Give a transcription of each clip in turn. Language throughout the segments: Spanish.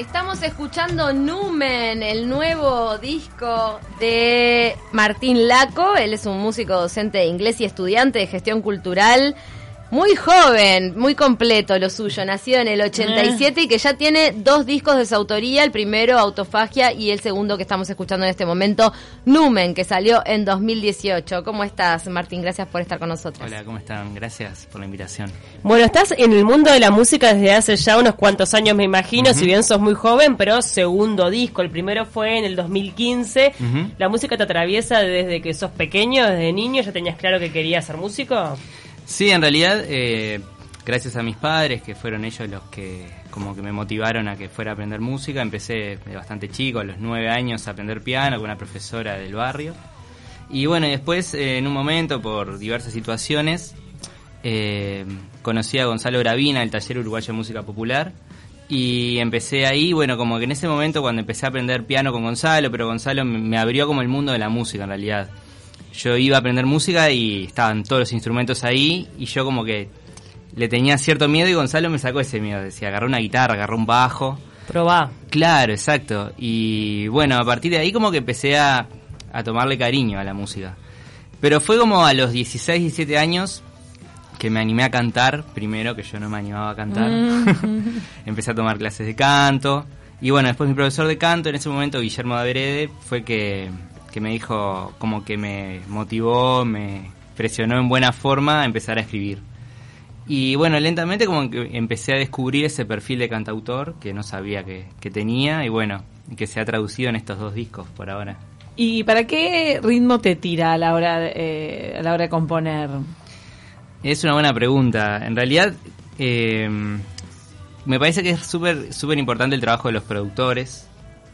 Estamos escuchando Numen, el nuevo disco de Martín Laco. Él es un músico docente de inglés y estudiante de gestión cultural. Muy joven, muy completo lo suyo, nacido en el 87 y que ya tiene dos discos de su autoría, el primero Autofagia y el segundo que estamos escuchando en este momento, Numen, que salió en 2018. ¿Cómo estás, Martín? Gracias por estar con nosotros. Hola, ¿cómo están? Gracias por la invitación. Bueno, estás en el mundo de la música desde hace ya unos cuantos años, me imagino, si bien sos muy joven, pero segundo disco, el primero fue en el 2015. ¿La música te atraviesa desde que sos pequeño, desde niño? ¿Ya tenías claro que querías ser músico? Sí, en realidad, eh, gracias a mis padres, que fueron ellos los que como que me motivaron a que fuera a aprender música, empecé bastante chico, a los nueve años, a aprender piano con una profesora del barrio. Y bueno, después, eh, en un momento, por diversas situaciones, eh, conocí a Gonzalo Gravina, el taller uruguayo de música popular, y empecé ahí, bueno, como que en ese momento cuando empecé a aprender piano con Gonzalo, pero Gonzalo me abrió como el mundo de la música en realidad yo iba a aprender música y estaban todos los instrumentos ahí y yo como que le tenía cierto miedo y Gonzalo me sacó ese miedo. Decía, agarró una guitarra, agarró un bajo. Probá. Claro, exacto. Y bueno, a partir de ahí como que empecé a, a tomarle cariño a la música. Pero fue como a los 16, 17 años que me animé a cantar primero, que yo no me animaba a cantar. Mm. empecé a tomar clases de canto. Y bueno, después mi profesor de canto, en ese momento, Guillermo Daverede, fue que que me dijo, como que me motivó, me presionó en buena forma a empezar a escribir. Y bueno, lentamente como que empecé a descubrir ese perfil de cantautor que no sabía que, tenía y bueno, que se ha traducido en estos dos discos por ahora. ¿Y para qué ritmo te tira a la hora de, eh, a la hora de componer? Es una buena pregunta. En realidad, eh, me parece que es súper súper importante el trabajo de los productores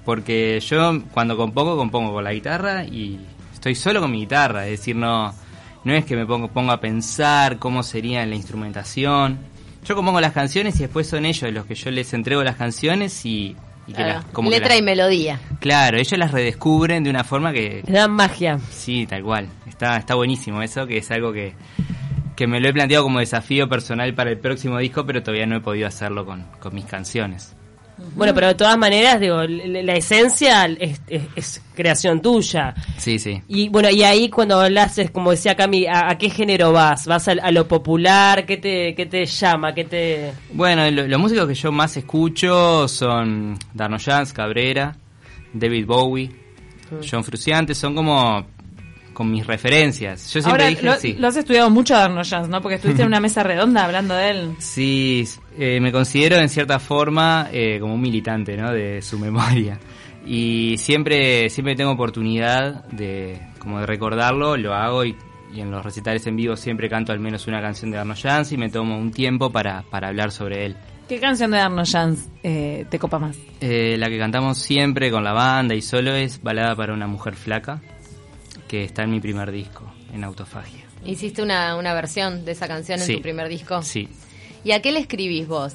porque yo cuando compongo, compongo con la guitarra y estoy solo con mi guitarra, es decir, no, no es que me pongo, pongo a pensar cómo sería la instrumentación. Yo compongo las canciones y después son ellos los que yo les entrego las canciones y, como letra y melodía. Claro, ellos las redescubren de una forma que... Le dan magia. Sí, tal cual. Está, está buenísimo eso, que es algo que, que me lo he planteado como desafío personal para el próximo disco, pero todavía no he podido hacerlo con, con mis canciones. Bueno, pero de todas maneras, digo, la esencia es, creación tuya. Sí, sí. Y bueno, y ahí cuando hablas, como decía Cami, ¿a, qué género vas? ¿Vas a, lo popular? ¿Qué te, qué te llama? ¿Qué te...? Bueno, los músicos que yo más escucho son Darno Jans, Cabrera, David Bowie. John Fruciante, son como con mis referencias. Yo siempre dije, lo, sí. lo has estudiado mucho a Darno Jans, ¿no? Porque estuviste en una mesa redonda hablando de él. Sí, eh, me considero en cierta forma eh, como un militante, ¿no? De su memoria. Y siempre, siempre tengo oportunidad de, como de recordarlo, lo hago y, en los recitales en vivo siempre canto al menos una canción de Arno Jans y me tomo un tiempo para, para hablar sobre él. ¿Qué canción de Arno Jans eh, te copa más? la que cantamos siempre con la banda y solo es Balada para una mujer flaca que está en mi primer disco, en Autofagia. ¿Hiciste una, una versión de esa canción en tu primer disco? Sí. ¿Y a qué le escribís vos?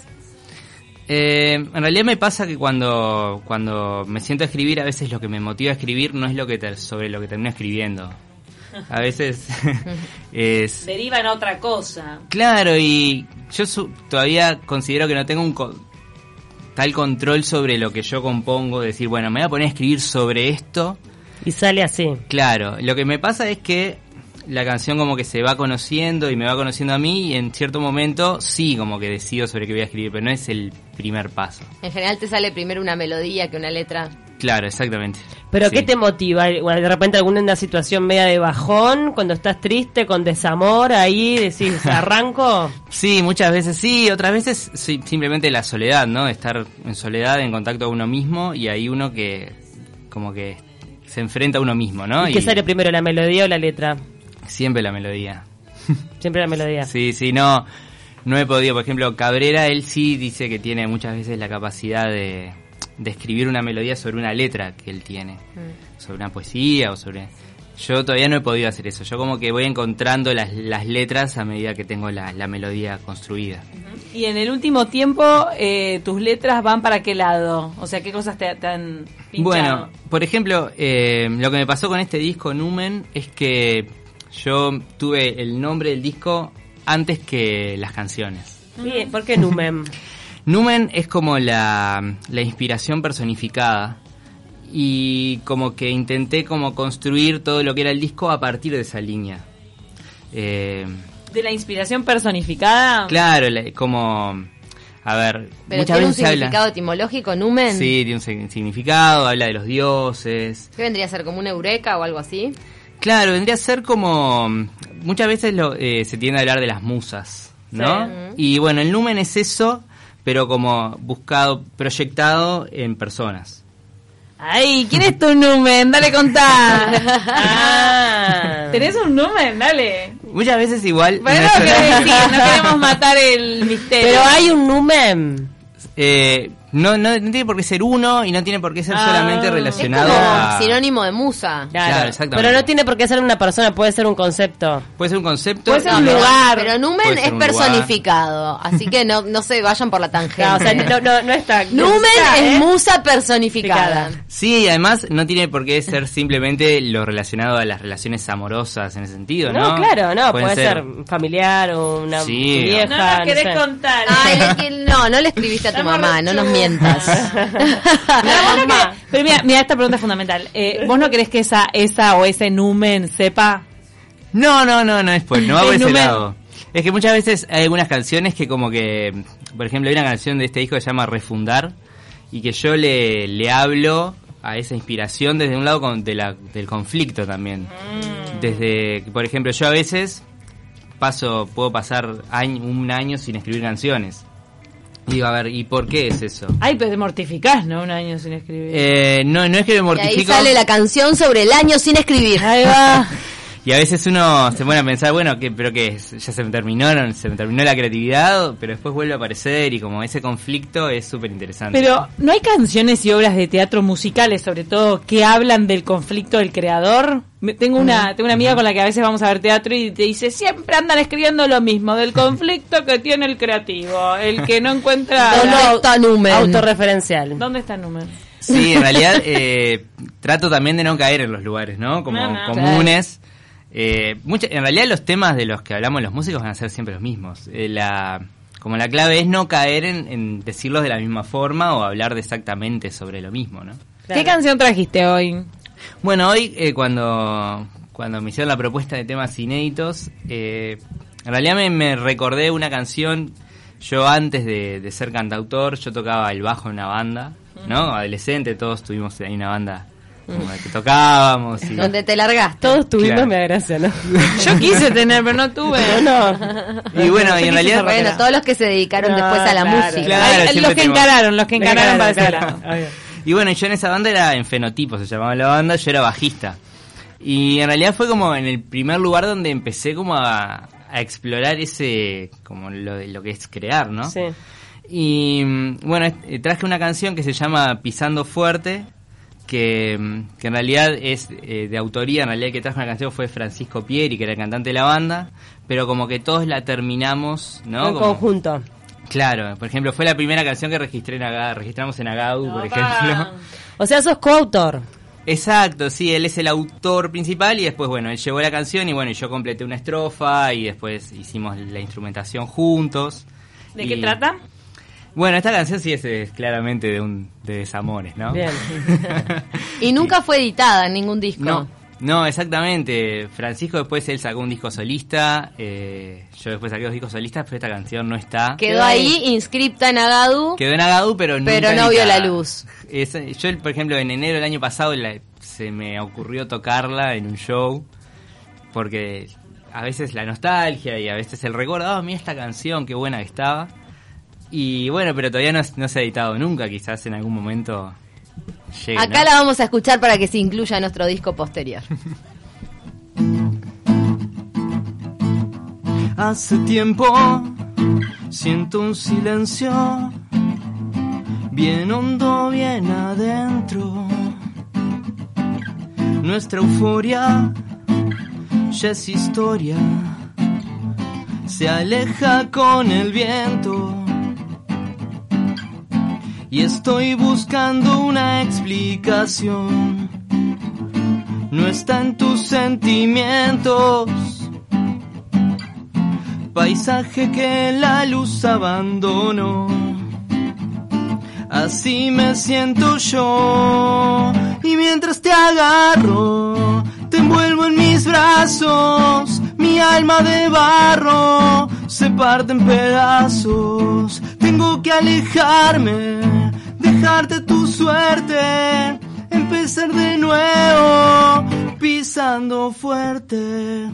Eh, en realidad me pasa que cuando, cuando me siento a escribir, a veces lo que me motiva a escribir no es lo que sobre lo que termino escribiendo. A veces es... Deriva en otra cosa. Claro, y yo todavía considero que no tengo un tal control sobre lo que yo compongo, decir, bueno, me voy a poner a escribir sobre esto y sale así. Claro, lo que me pasa es que la canción como que se va conociendo y me va conociendo a mí y en cierto momento sí como que decido sobre qué voy a escribir, pero no es el primer paso. En general te sale primero una melodía que una letra. Claro, exactamente. ¿Pero qué te motiva? ¿De repente alguna situación media de bajón? Cuando estás triste, con desamor, ahí decís, ¿arranco? sí, muchas veces sí, otras veces simplemente la soledad, ¿no? Estar en soledad, en contacto con uno mismo y hay uno que como que se enfrenta a uno mismo, ¿no? ¿Y, qué sale primero, la melodía o la letra? Siempre la melodía. Siempre la melodía. sí, sí, no, no he podido. Por ejemplo, Cabrera, él sí dice que tiene muchas veces la capacidad de, de escribir una melodía sobre una letra que él tiene, mm. sobre una poesía o sobre... Yo todavía no he podido hacer eso. Yo como que voy encontrando las, las letras a medida que tengo la, la melodía construida. Y en el último tiempo, eh, ¿tus letras van para qué lado? O sea, ¿qué cosas te, han pinchado? Bueno, por ejemplo, eh, lo que me pasó con este disco Numen es que yo tuve el nombre del disco antes que las canciones. Bien, ¿por qué Numen? Numen es como la, la inspiración personificada y como que intenté como construir todo lo que era el disco a partir de esa línea. Eh, De la inspiración personificada. claro, la- como... A ver, Pero muchas tiene un veces habla... significado etimológico, numen. Sí, tiene un sig- significado, habla de los dioses. ¿Qué vendría a ser como una eureka o algo así? Claro, vendría a ser como... Muchas veces lo, eh, se tiende a hablar de las musas, ¿no? Sí. Y bueno, el numen es eso, pero como buscado, proyectado en personas. Ay, ¿quién es tu numen? Dale contá. Ah. ¿Tenés un numen? Dale. Muchas veces igual... Bueno, no decir, no queremos matar el misterio. Pero hay un numen. eh, no, no, no tiene por qué ser uno y no tiene por qué ser Ah. solamente Es relacionado como a... sinónimo de musa. Claro, exactamente. Pero no tiene por qué ser una persona, puede ser un concepto. Puede ser un concepto. Puede ser y un lugar. Pero numen es lugar. personificado, así que no, no se vayan por la tangente. No, o sea, no, no, no está. Numen está, es ¿eh? musa personificada. Sí, además no tiene por qué ser simplemente lo relacionado a las relaciones amorosas en ese sentido, ¿no? No, claro, no, Pueden puede ser, familiar o una Sí. vieja. No nos querés sé. contar. Ay, le- que- no, no le escribiste a tu Estamos mamá, no nos rechudos. Pero, no querés- pero mira, mira, esta pregunta es fundamental. Eh, ¿Vos no querés que esa, esa o ese numen sepa? No, no, no, no es por, no va por ese numen- lado. Es que muchas veces hay algunas canciones que como que, por ejemplo, hay una canción de este disco que se llama Refundar y que yo le, le hablo a esa inspiración desde un lado con- de la- del conflicto también. Desde, por ejemplo, yo a veces paso, puedo pasar año- un año sin escribir canciones. Y digo, a ver, ¿y por qué es eso? Ay, pero te mortificás, ¿no? Un año sin escribir. Eh, no, no es que me Y ahí mortifico. sale la canción sobre el año sin escribir. Ahí va. Y a veces uno se pone a pensar, bueno, ¿qué, ¿pero qué es? ¿Ya se me terminaron? ¿Se me terminó la creatividad? Pero después vuelve a aparecer y como ese conflicto es súper interesante. Pero, ¿no hay canciones y obras de teatro musicales, sobre todo, que hablan del conflicto del creador? Me- Tengo una, tengo una amiga con la que a veces vamos a ver teatro y te dice, siempre andan escribiendo lo mismo, del conflicto que tiene el creativo, el que no encuentra... ¿Dónde la- está numen? Autorreferencial. ¿Dónde está el número? Sí, en realidad eh, trato también de no caer en los lugares, ¿no? Como No, no, comunes. Eh, mucha- en realidad los temas de los que hablamos los músicos van a ser siempre los mismos. Eh, la, como la clave es no caer en, en decirlos de la misma forma o hablar de exactamente sobre lo mismo, ¿no? ¿Qué canción trajiste hoy? Bueno, hoy eh, cuando, cuando me hicieron la propuesta de temas inéditos, eh, en realidad me, me recordé una canción, yo antes de, de ser cantautor, yo tocaba el bajo en una banda, ¿no? Adolescente, todos tuvimos ahí una banda como que tocábamos y... Donde te largaste. Todos tuvimos Claro. me gracia, ¿no? Yo quise tener, pero no tuve. Y bueno, y en realidad... Bueno, todos los que se dedicaron No, después a la claro. música. Claro, Ay, siempre los que encararon, los que encararon para ese lado. Y bueno, yo en esa banda era en Fenotipo, se llamaba la banda, yo era bajista. Y en realidad fue como en el primer lugar donde empecé como a, a explorar ese, como lo, de- lo que es crear, ¿no? Sí. Y mm, bueno, eh, traje una canción que se llama Pisando Fuerte, que, mm, que en realidad es eh, de autoría, en realidad el que trajo una canción fue Francisco Pieri, que era el cantante de la banda, pero como que todos la terminamos, ¿no? en Como- conjunto. Claro, por ejemplo, fue la primera canción que registré en Aga- registramos en Agadu, por ejemplo. O sea, sos coautor. Exacto, sí, él es el autor principal y después, bueno, él llevó la canción y bueno, y yo completé una estrofa y después hicimos la instrumentación juntos. ¿De Y- qué trata? Bueno, esta canción sí es, es claramente de un de desamores, ¿no? Bien. Y nunca fue editada en ningún disco. No, no, exactamente. Francisco después él sacó un disco solista, eh, yo después saqué dos discos solistas, pero esta canción no está. Quedó ahí inscripta en Agadu, Quedó en Agadu, pero nunca pero no vio la luz. Es- yo, por ejemplo, en enero del año pasado la- se me ocurrió tocarla en un show, porque a veces la nostalgia y a veces el recuerdo, ah, mira esta canción, qué buena que estaba. Y bueno, pero todavía no, no se ha editado nunca, quizás en algún momento llegue. Acá ¿no? la vamos a escuchar para que se incluya en nuestro disco posterior. Hace tiempo siento un silencio bien hondo, bien adentro. Nuestra euforia ya es historia, se aleja con el viento. Y estoy buscando una explicación. No está en tus sentimientos paisaje que la luz abandonó. Así me siento yo. Y mientras te agarro, te envuelvo en mis brazos. Mi alma de barro se parte en pedazos. Tengo que alejarme, dejarte tu suerte. Empezar de nuevo, pisando fuerte.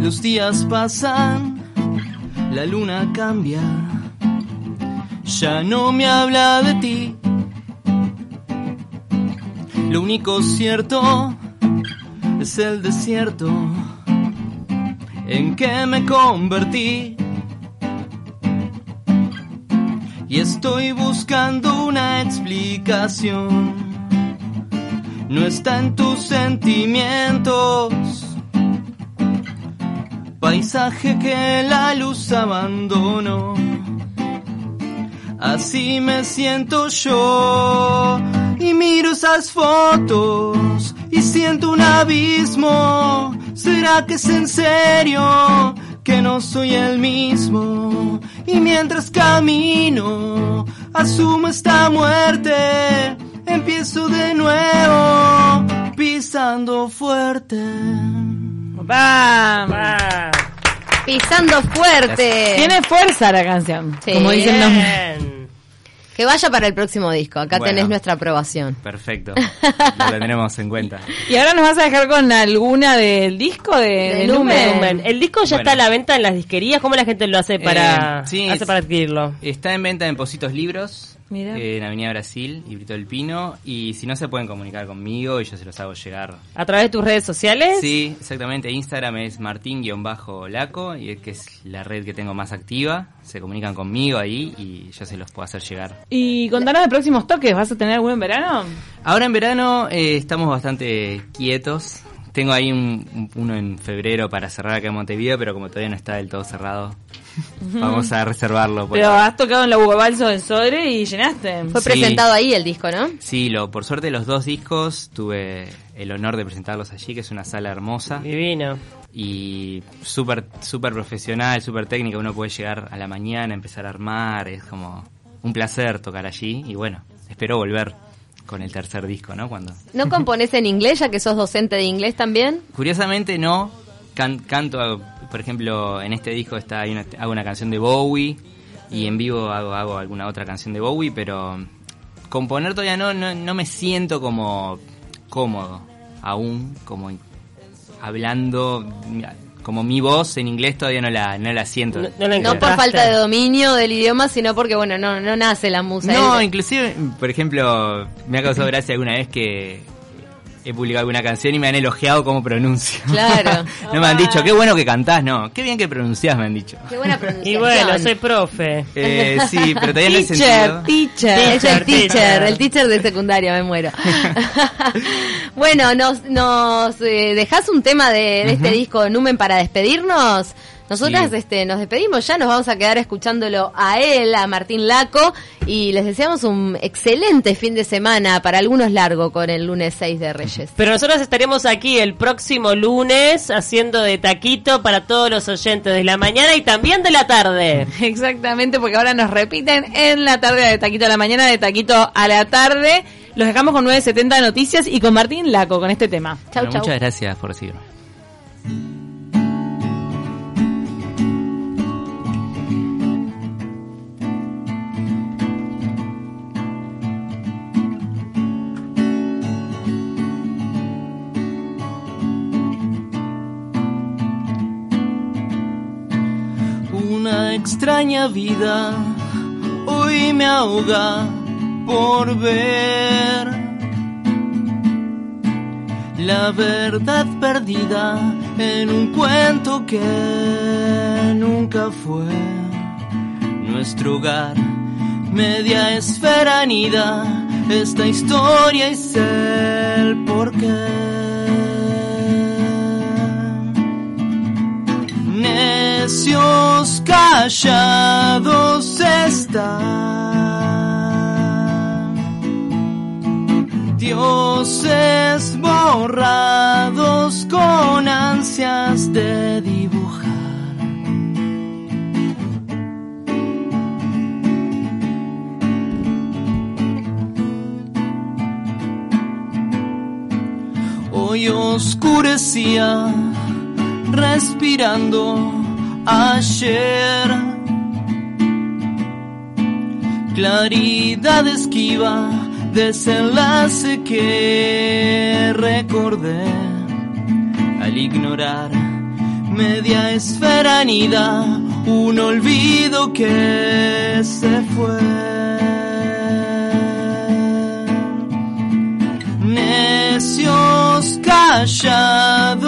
Los días pasan, la luna cambia, ya no me habla de ti. Lo único cierto es el desierto en que me convertí. Y estoy buscando una explicación. No está en tus sentimientos paisaje que la luz abandonó. Así me siento yo y miro esas fotos y siento un abismo. ¿Será que es en serio que no soy el mismo? Y mientras camino, asumo esta muerte, empiezo de nuevo, pisando fuerte. ¡Bam! Pisando fuerte. Tiene fuerza la canción, Sí. como dicen los... Que vaya para el próximo disco. Acá Bueno. tenés nuestra aprobación. Perfecto, lo tendremos en cuenta. Y ahora nos vas a dejar con alguna del disco de, De de Lumen. El disco ya Bueno. está a la venta en las disquerías. ¿Cómo la gente lo hace para, Eh, sí, hace para adquirirlo? Está en venta en Positos Libros, Mira. en Avenida Brasil y Brito del Pino. Y si no se pueden comunicar conmigo y yo se los hago llegar. ¿A través de tus redes sociales? Sí, exactamente. Instagram es martín-laco y es que es la red que tengo más activa. Se comunican conmigo ahí y yo se los puedo hacer llegar. Y contanos de próximos toques, ¿vas a tener alguno en verano? Ahora en verano eh, estamos bastante quietos. Tengo ahí un- uno en febrero para cerrar acá en Montevideo, pero como todavía no está del todo cerrado, vamos a reservarlo. por Pero ahora. has tocado en la Hugo Balso en Sodre y llenaste. Fue Sí. presentado ahí el disco, ¿no? Sí, lo, por suerte los dos discos tuve el honor de presentarlos allí, que es una sala hermosa Divino. y súper súper profesional, súper técnica. Uno puede llegar a la mañana, empezar a armar, es como un placer tocar allí y bueno, espero volver con el tercer disco, ¿no? Cuando ¿No componés en inglés, ya que sos docente de inglés también? Curiosamente no, can- canto, por ejemplo, en este disco está hay una, hago una canción de Bowie y en vivo hago, hago alguna otra canción de Bowie, pero componer todavía no, no, no me siento como cómodo aún, como hablando, como mi voz en inglés todavía no la, no la siento. No- no la No por falta de dominio del idioma, sino porque, bueno, no, no nace la musa. No, inclusive, por ejemplo, me ha causado gracia alguna vez que he publicado alguna canción y me han elogiado cómo pronuncio. Claro. no me han dicho, qué bueno que cantás, no, qué bien que pronunciás, me han dicho. Qué buena Y pronunciación. bueno, soy profe. Eh, sí, pero todavía no he Teacher, sentido. teacher. Es el Teacher, teacher, teacher. el teacher de secundaria, me muero. bueno, nos, nos eh, dejás un tema de, de este disco Numen para despedirnos. Nosotras Sí. este, nos despedimos ya, nos vamos a quedar escuchándolo a él, a Martín Laco, y les deseamos un excelente fin de semana, para algunos largo, con el lunes 6 de Reyes. Pero nosotros estaremos aquí el próximo lunes haciendo de taquito para todos los oyentes de la mañana y también de la tarde. Exactamente, porque ahora nos repiten en la tarde de Taquito a la mañana, de Taquito a la tarde. Los dejamos con 970 Noticias y con Martín Laco con este tema. Chau, Bueno, chau. Muchas gracias por recibirme. Extraña vida hoy me ahoga por ver la verdad perdida en un cuento que nunca fue nuestro hogar. Media esfera anida esta historia es el porqué. necios callados están. Dioses borrados con ansias de dibujar. Hoy oscurecía respirando ayer. Claridad esquiva, desenlace que recordé al ignorar media esfera anida, un olvido que se fue. Necios callan